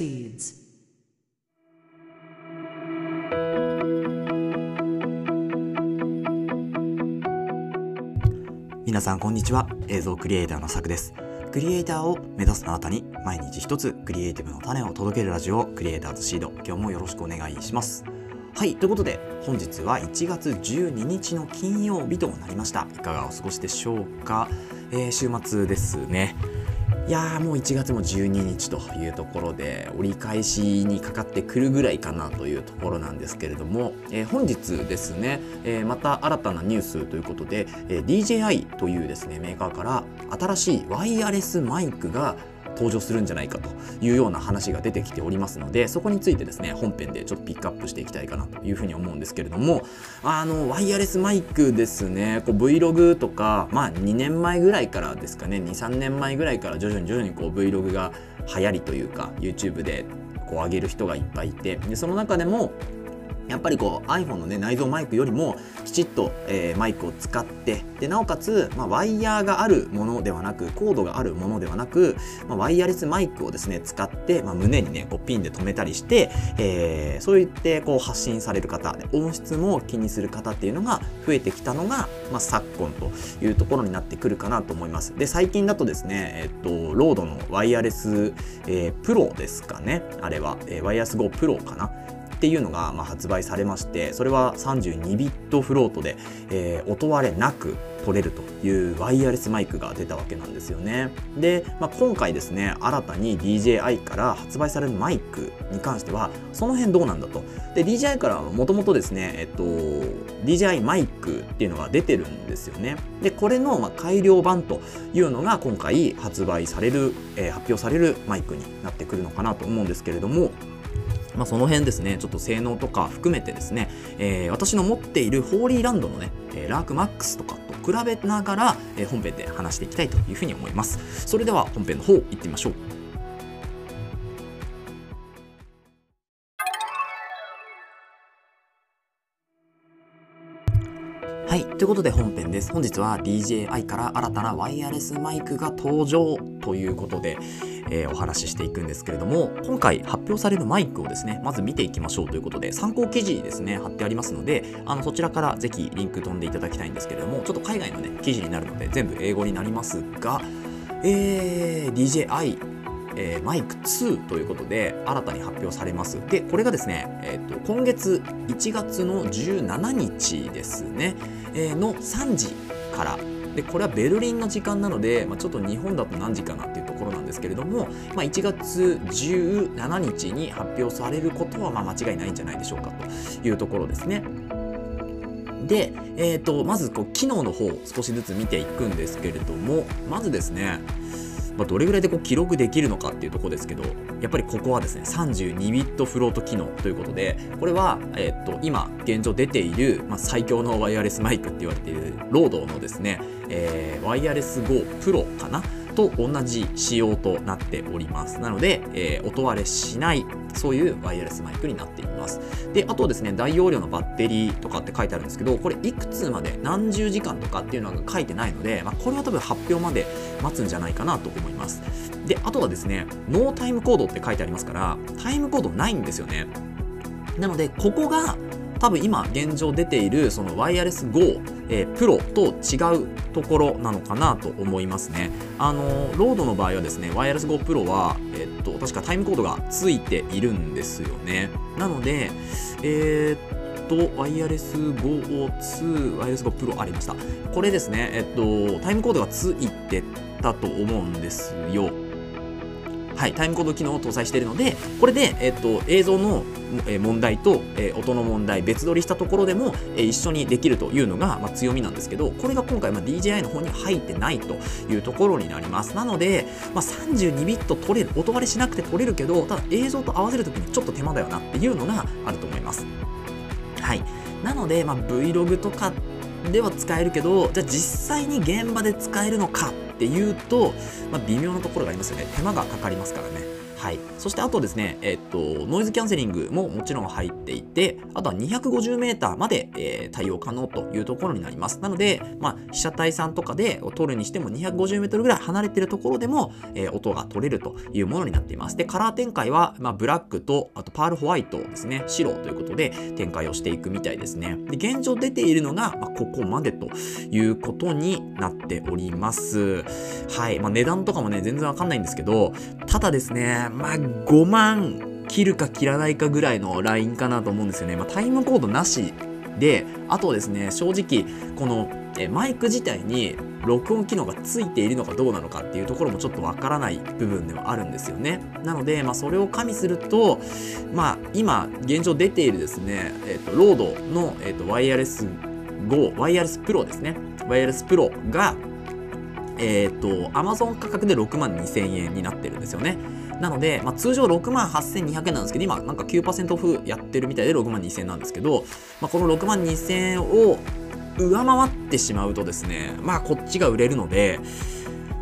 proceeds. 皆さんこんにちは。映像クリエイターのさくです。クリエイターを目指すあなたに毎日一つクリエイティブの種を届けるラジオクリエイターズシード。今日もよろしくお願いします。はいということで本日は1月12日の金曜日となりました。いかがお過ごしでしょうか、えー、週末ですね。いやもう1月も12日というところで折り返しにかかってくるぐらいかなというところなんですけれども、えー、本日ですね、えー、また新たなニュースということで、えー、DJI というですねメーカーから新しいワイヤレスマイクが登場するんじゃないかというような話が出てきておりますのでそこについてですね本編でちょっとピックアップしていきたいかなというふうに思うんですけれどもあのワイヤレスマイクですねこう Vlog とかまあ2年前ぐらいからですかね23年前ぐらいから徐々に徐々にこう Vlog が流行りというか YouTube でこう上げる人がいっぱいいてでその中でもやっぱりこう iPhone のね内蔵マイクよりもきちっと、えー、マイクを使ってでなおかつ、まあ、ワイヤーがあるものではなくコードがあるものではなく、まあ、ワイヤレスマイクをですね使って、まあ、胸にねこうピンで留めたりして、えー、そういってこう発信される方音質も気にする方っていうのが増えてきたのが、まあ、昨今というところになってくるかなと思います。で最近だとですねえっとロードのワイヤレス、えー、プロですかねあれは、えー、ワイヤレス GO プロかな。っていうのがま発売されましてそれは32ビットフロートで、えー、音割れなく取れるというワイヤレスマイクが出たわけなんですよね。で、まあ、今回ですね新たに DJI から発売されるマイクに関してはその辺どうなんだと。で DJI からはもともとですねえっと DJI マイクっていうのが出てるんですよね。でこれのま改良版というのが今回発売される、えー、発表されるマイクになってくるのかなと思うんですけれどもまあ、その辺ですね、ちょっと性能とか含めてですね、えー、私の持っているホーリーランドのね、えー、ラークマックスとかと比べながら、えー、本編で話していきたいというふうに思います。それでは本編の方行ってみましょう。ということで本編です。本日は DJI から新たなワイヤレスマイクが登場ということで、えー、お話ししていくんですけれども今回発表されるマイクをですねまず見ていきましょうということで参考記事ですね貼ってありますのであのそちらからぜひリンク飛んでいただきたいんですけれどもちょっと海外のね記事になるので全部英語になりますが、えー、DJI えー、マイク2ということで新たに発表されます。で、これがですね、えーと、今月1月の17日ですね、えー、の3時からでこれはベルリンの時間なので、まあ、ちょっと日本だと何時かなっていうところなんですけれども、まあ、1月17日に発表されることはまあ間違いないんじゃないでしょうかというところですね。で、えーと、まずこう機能の方を少しずつ見ていくんですけれどもまずですねまあ、どれぐらいでこう記録できるのかっていうところですけどやっぱりここはですね32ビットフロート機能ということでこれは、え、っと今現状出ている、まあ、最強のワイヤレスマイクって言われているロードのですね、えー、ワイヤレス GO Pro かな？と同じ仕様となっております。なので、えー、音割れしないそういうワイヤレスマイクになっています。であとですね大容量のバッテリーとかって書いてあるんですけどこれいくつまで何十時間とかっていうのが書いてないので、まあ、これは多分発表まで待つんじゃないかなと思います。であとはですねノータイムコードって書いてありますからタイムコードないんですよね。なのでここが多分今現状出ているそのワイヤレス GO、えー、プロと違うところなのかなと思いますね。あのロードの場合はですねワイヤレス GO プロは、えっと確かタイムコードがついているんですよね。なので、えー、っとワイヤレス GO2 ワイヤレス GO プロありました。これですね、えっとタイムコードがついてたと思うんですよ。はい、タイムコード機能を搭載しているので、これで、えっと、映像の問題と、え音の問題別撮りしたところでも、え一緒にできるというのが、まあ、強みなんですけどこれが今回、まあ、DJI の方に入ってないというところになります。なので、まあ、32ビット撮れる音割れしなくて撮れるけどただ映像と合わせるときにちょっと手間だよなっていうのがあると思います。はい。なので、まあ、Vlog とかでは使えるけどじゃあ実際に現場で使えるのかっていうと、まあ、微妙なところがありますよね。手間がかかりますからね。はい、そしてあとですね、えっと、ノイズキャンセリングももちろん入っていて、あとは 250m まで、えー、対応可能というところになります。なので、まあ、被写体さんとかで撮るにしても 250m ぐらい離れてるところでも、えー、音が取れるというものになっています。で、カラー展開は、まあ、ブラックと、あとパールホワイトですね、白ということで展開をしていくみたいですね。で、現状出ているのが、まあ、ここまでということになっております。はい。まあ、値段とかもね、全然わかんないんですけど、ただですね、まあ、5万切るか切らないかぐらいのラインかなと思うんですよね。まあ、タイムコードなしで、あとですね、正直、このえマイク自体に録音機能がついているのかどうなのかっていうところもちょっとわからない部分ではあるんですよね。なので、まあ、それを加味すると、まあ、今、現状出ているですね、え、ー、と、ロードの、え、ー、と、ワイヤレス5、ワイヤレスプロですね。ワイヤレスプロが、えっ、ー、と、Amazon 価格で6万2000円になってるんですよね。なので、まあ、通常6万8200円なんですけど、今なんか9%オフやってるみたいで6万2000円なんですけど、まあ、この6万2000円を上回ってしまうとですね、まあこっちが売れるので、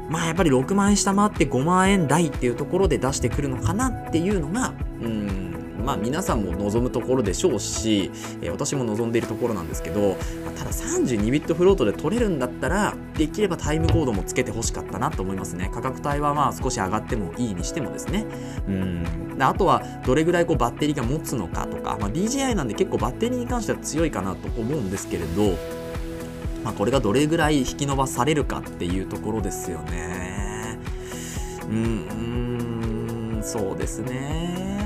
まあやっぱり6万円下回って5万円台っていうところで出してくるのかなっていうのが、うん、まあ皆さんも望むところでしょうし、え、私も望んでいるところなんですけど、ま、ただ32ビットフロートで取れるんだったら、できればタイムコードもつけてほしかったなと思いますね。価格帯はまあ少し上がってもいいにしてもですね。うん。あとはどれぐらいこうバッテリーが持つのかとか、まあ、DJI なんで結構バッテリーに関しては強いかなと思うんですけれど、まあ、これがどれぐらい引き伸ばされるかっていうところですよね。うんそうですね。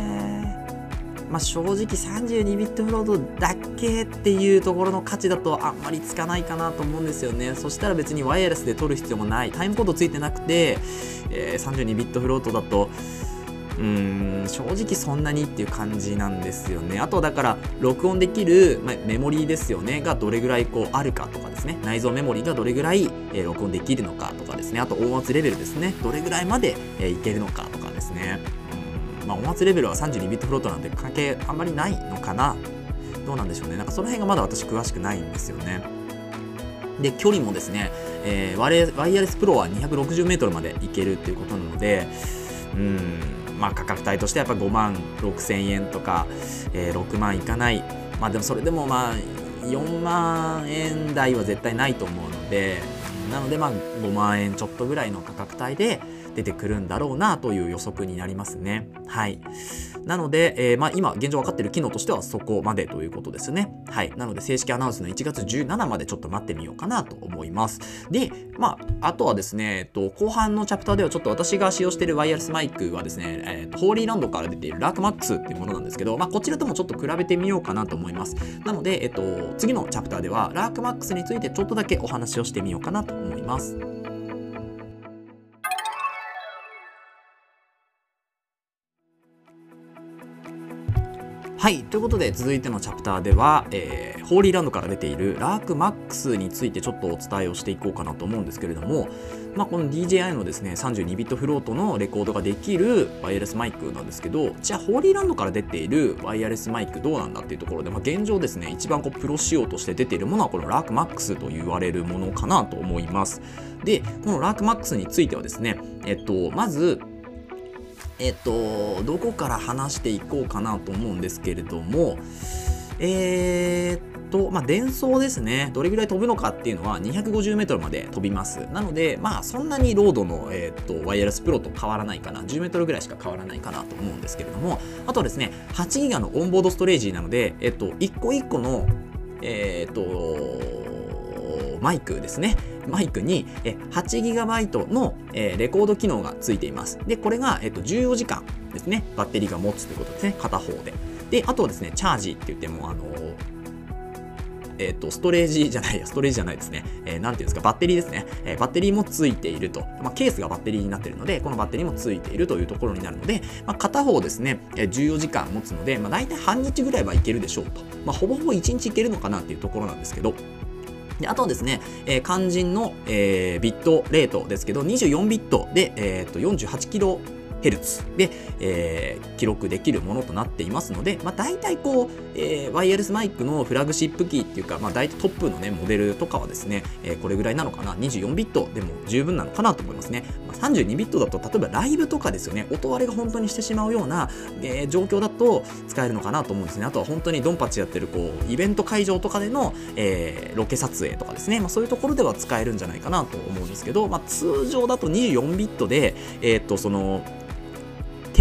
まあ、正直32ビットフロートだけっていうところの価値だとあんまりつかないかなと思うんですよね。そしたら別にワイヤレスで撮る必要もない。タイムコードついてなくて、えー、32ビットフロートだと、うーん正直そんなにっていう感じなんですよね。あとだから録音できる、まあ、メモリーですよねがどれぐらいこうあるかとかですね内蔵メモリーがどれぐらい、えー、録音できるのかとかですねあと音圧レベルですねどれぐらいまで、えー、いけるのかとかですね。まあ、音圧レベルは32ビットフロートなんで関係あんまりないのかな。どうなんでしょうね。なんかその辺がまだ私詳しくないんですよね。で距離もですね、えー、ワイヤレスプロは 260m までいけるっていうことなのでうんまあ価格帯としてやっぱ5万6000円とか、えー、6万いかない。まあでもそれでもまあ4万円台は絶対ないと思うのでなのでまあ5万円ちょっとぐらいの価格帯で出てくるんだろうなという予測になりますね。はい。なので、えー、まあ、今現状分かっている機能としてはそこまでということですね。はい。なので正式アナウンスの1月17までちょっと待ってみようかなと思います。で、まあ、あとはですね、えっと、後半のチャプターではちょっと私が使用しているワイヤレスマイクはですね、えっと、ホーリーランドから出ているラークマックスっていうものなんですけど、まあ、こちらともちょっと比べてみようかなと思います。なので、えっと、次のチャプターではラークマックスについてちょっとだけお話をしてみようかなと思います。はい。ということで、続いてのチャプターでは、えー、ホーリーランドから出ているラークマックスについてちょっとお伝えをしていこうかなと思うんですけれども、まあ、この DJI のですね、32ビットフロートのレコードができるワイヤレスマイクなんですけど、じゃあ、ホーリーランドから出ているワイヤレスマイクどうなんだっていうところで、まあ、現状ですね、一番こうプロ仕様として出ているものは、このラークマックスと言われるものかなと思います。で、このラークマックスについてはですね、えっと、まず、えっと、どこから話していこうかなと思うんですけれども、えー、っと、まあ、伝送ですね。どれぐらい飛ぶのかっていうのは 250m まで飛びます。なので、まあ、そんなにロードの、えー、っと、ワイヤレスプロと変わらないかな。10m ぐらいしか変わらないかなと思うんですけれども、あとはですね、8ギガのオンボードストレージなので、えっと、1個1個の、えー、っと、マイクですね。マイクに 8GB のレコード機能がついています。で、これが14時間ですね、バッテリーが持つということですね、片方で。で、あとはですね、チャージって言っても、あのえっ、ー、と、ストレージじゃないや、ストレージじゃないですね。えー、なんていうんですか、バッテリーですね。えー、バッテリーもついていると。まあ、ケースがバッテリーになっているので、このバッテリーもついているというところになるので、まあ、片方ですね、え14時間持つので、まあ、大体半日ぐらいはいけるでしょうと。まあ、ほぼほぼ1日いけるのかなっていうところなんですけど、であとはですね、えー、肝心の、えー、ビットレートですけど、24ビットで、えー、と48キロ Hz で、えー、記録できるものとなっていますので、まあ、大体こう、えー、ワイヤレスマイクのフラグシップキーっていうか、まあ、大体トップのね、モデルとかはですね、えー、これぐらいなのかな、24ビットでも十分なのかなと思いますね。まあ、32ビットだと、例えばライブとかですよね、音割れが本当にしてしまうような、えー、状況だと使えるのかなと思うんですね。あとは本当にドンパチやってる、こう、イベント会場とかでの、えー、ロケ撮影とかですね、まあ、そういうところでは使えるんじゃないかなと思うんですけど、まあ、通常だと24ビットで、えー、っと、その、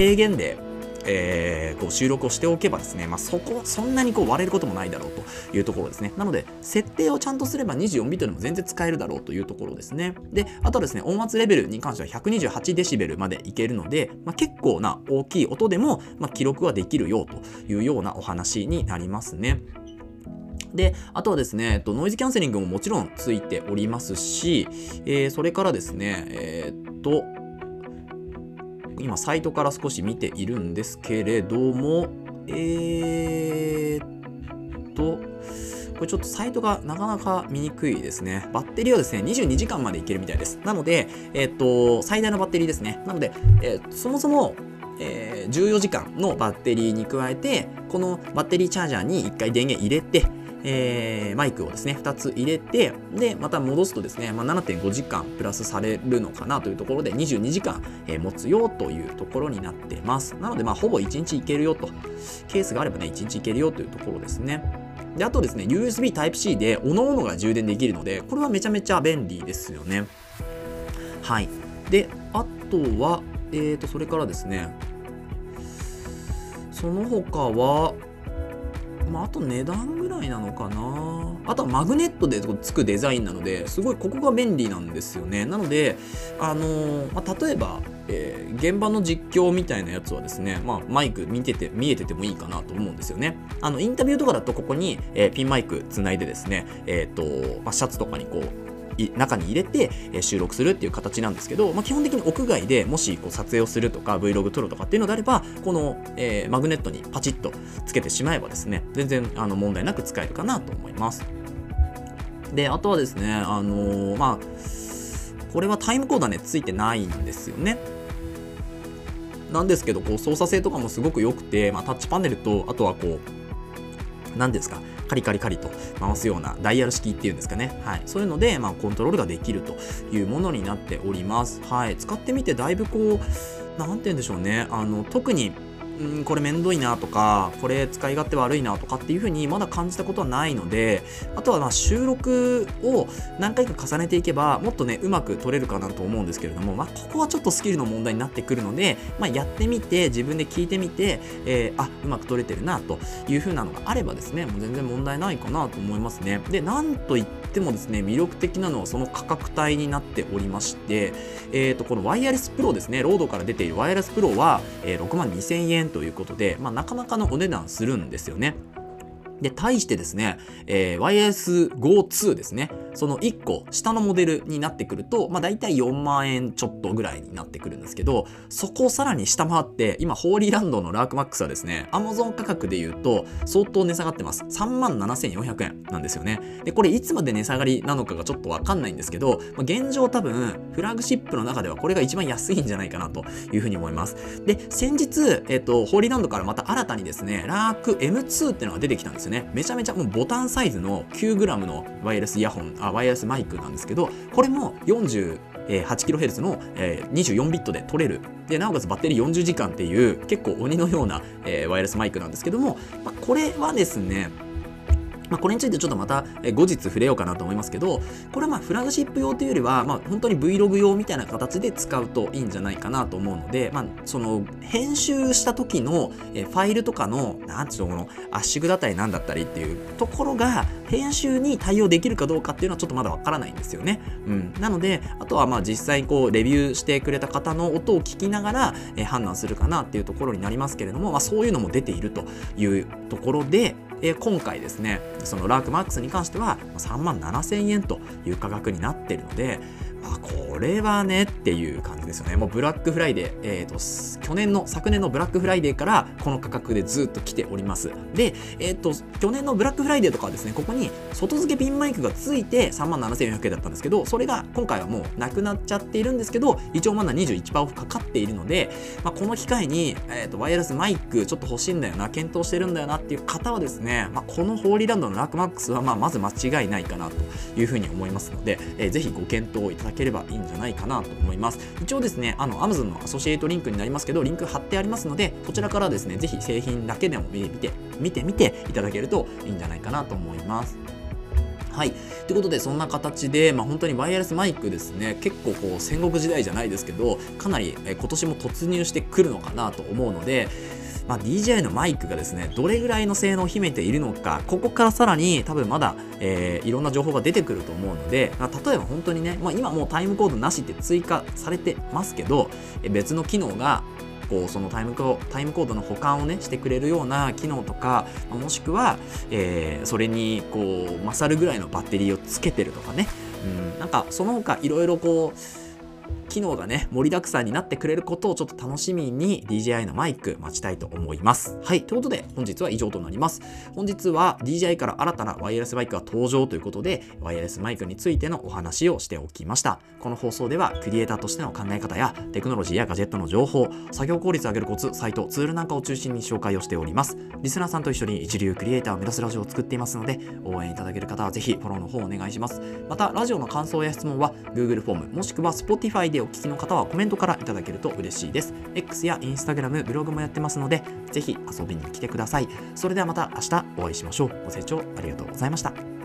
低減で、えー、こう収録をしておけばですね、まあ、そこ、そんなにこう割れることもないだろうというところですね。なので、設定をちゃんとすれば24ビットでも全然使えるだろうというところですね。で、あとはですね、音圧レベルに関しては128デシベルまでいけるので、まあ、結構な大きい音でも、まあ、記録はできるよというようなお話になりますね。で、あとはですね、えっと、ノイズキャンセリングももちろんついておりますし、えー、それからですね、えー、っと、今サイトから少し見ているんですけれども、えー、っと、これちょっとサイトがなかなか見にくいですね。バッテリーはですね、22時間までいけるみたいです。なので、えー、っと、最大のバッテリーですね。なので、えー、そもそも、え、14時間のバッテリーに加えて、このバッテリーチャージャーに1回電源入れて、えー、マイクをですね、2つ入れて、で、また戻すとですね、まあ、7.5時間プラスされるのかなというところで、22時間、えー、持つよというところになってます。なので、まあ、ほぼ1日いけるよと。ケースがあればね、1日いけるよというところですね。で、あとですね、USB Type-C で、各々が充電できるので、これはめちゃめちゃ便利ですよね。はい。で、あとは、えーと、それからですね、その他は、まあ、あと値段ぐいなのかな？あとはマグネットでつくデザインなのですごいここが便利なんですよねなのであのー、まあ、例えばえー、現場の実況みたいなやつはですね、まあ、マイク見てて、見えててもいいかなと思うんですよね。あの、インタビューとかだとここに、えー、ピンマイクつないでですね、えっ、ー、と、まあ、シャツとかにこう、中に入れて、え収録するっていう形なんですけど、まあ、基本的に屋外でもしこう撮影をするとか Vlog 撮るとかっていうのであればこの、えー、マグネットにパチッとつけてしまえばですね全然あの問題なく使えるかなと思います。であとはですねあのー、まあこれはタイムコードはねついてないんですよね。なんですけどこう操作性とかもすごく良くて、まあ、タッチパネルとあとはこう何ですかカリカリカリと回すようなダイヤル式っていうんですかね。はい。そういうので、まあ、コントロールができるというものになっております。はい。使ってみてだいぶこう、なんて言うんでしょうね。あの、特にうん、これめんどいなとか、これ使い勝手悪いなとかっていう風にまだ感じたことはないので、あとはま収録を何回か重ねていけば、もっとね、うまく撮れるかなと思うんですけれども、まあ、ここはちょっとスキルの問題になってくるので、まあ、やってみて、自分で聞いてみて、えー、あ、うまく撮れてるなという風なのがあればですね、もう全然問題ないかなと思いますね。で、なんといってもですね、魅力的なのはその価格帯になっておりまして、え、ー、と、このワイヤレスプロですね、ロードから出ているワイヤレスプロは、えー、6万2000円ということで、まあ、なかなかのお値段するんですよね。で、対してですね、えー、YS52 ですね。その1個下のモデルになってくると、まあ大体4万円ちょっとぐらいになってくるんですけど、そこをさらに下回って、今、ホーリーランドのラークマックスはですね、Amazon 価格で言うと相当値下がってます。3万7400円なんですよね。で、これいつまで値下がりなのかがちょっとわかんないんですけど、まあ、現状多分、フラグシップの中ではこれが一番安いんじゃないかなというふうに思います。で、先日、えっ、と、ホーリーランドからまた新たにですね、ラーク M2 っていうのが出てきたんですよね。めちゃめちゃもうボタンサイズの 9g のワイヤレスイヤホン、あ、ワイヤレスマイクなんですけど、これも 48kHz の、え、24ビットで取れる。で、なおかつバッテリー40時間っていう結構鬼のような、え、ワイヤレスマイクなんですけども、ま、これはですね、まあ、これについてちょっとまた後日触れようかなと思いますけど、これはまフラグシップ用というよりは、ま、本当に Vlog 用みたいな形で使うといいんじゃないかなと思うので、まあ、その編集した時のファイルとかの、なんていうの、圧縮だったりなんだったりっていうところが、編集に対応できるかどうかっていうのはちょっとまだわからないんですよね。うん。なので、あとはまあ実際にこうレビューしてくれた方の音を聞きながら、判断するかなっていうところになりますけれども、まあそういうのも出ているというところで、え今回ですね、その LARK MAX に関しては3万7000円という価格になっているので、あこれはねっていう感じですよね。もうブラックフライデー、えーと、去年の昨年のブラックフライデーからこの価格でずっと来ております。で、えーと、去年のブラックフライデーとかはですねここに外付けピンマイクがついて3万7400円だったんですけどそれが今回はもうなくなっちゃっているんですけど一応まだ21%オフかかっているので、まあ、この機会に、えーと、ワイヤレスマイクちょっと欲しいんだよな検討してるんだよなっていう方はですね、まあ、この Hollyland の LARK MAX はまあまず間違いないかなというふうに思いますので、えー、ぜひご検討いただければいいんじゃないかなと思います一応ですねあの Amazon のアソシエイトリンクになりますけどリンク貼ってありますのでこちらからですねぜひ製品だけでも見て見てみていただけるといいんじゃないかなと思いますはい。ということで、そんな形で、まあ、本当にワイヤレスマイクですね、結構こう戦国時代じゃないですけど、かなり今年も突入してくるのかなと思うので、まあ、DJI のマイクがですね、どれぐらいの性能を秘めているのか、ここからさらに多分まだ、えー、いろんな情報が出てくると思うので、まあ、例えば本当にね、まあ、今もうタイムコードなしって追加されてますけど、別の機能がこうそのタイムコタイムコードの保管をねしてくれるような機能とかもしくは、えー、それにこう勝るぐらいのバッテリーをつけてるとかね、うん、なんかその他いろいろこう機能がね、盛りだくさんになってくれることをちょっと楽しみに DJI のマイク待ちたいと思います。はい。ということで、本日は以上となります。本日は DJI から新たなワイヤレスマイクが登場ということで、ワイヤレスマイクについてのお話をしておきました。この放送では、クリエイターとしての考え方や、テクノロジーやガジェットの情報、作業効率を上げるコツ、サイト、ツールなんかを中心に紹介をしております。リスナーさんと一緒に一流クリエイターを目指すラジオを作っていますので、応援いただける方はぜひフォローの方お願いします。また、ラジオの感想や質問は Google フォーム、もしくは Spotify ででお聞きの方はコメントからいただけると嬉しいです。X や Instagram、ブログもやってますので、ぜひ遊びに来てください。それではまた明日お会いしましょう。ご清聴ありがとうございました。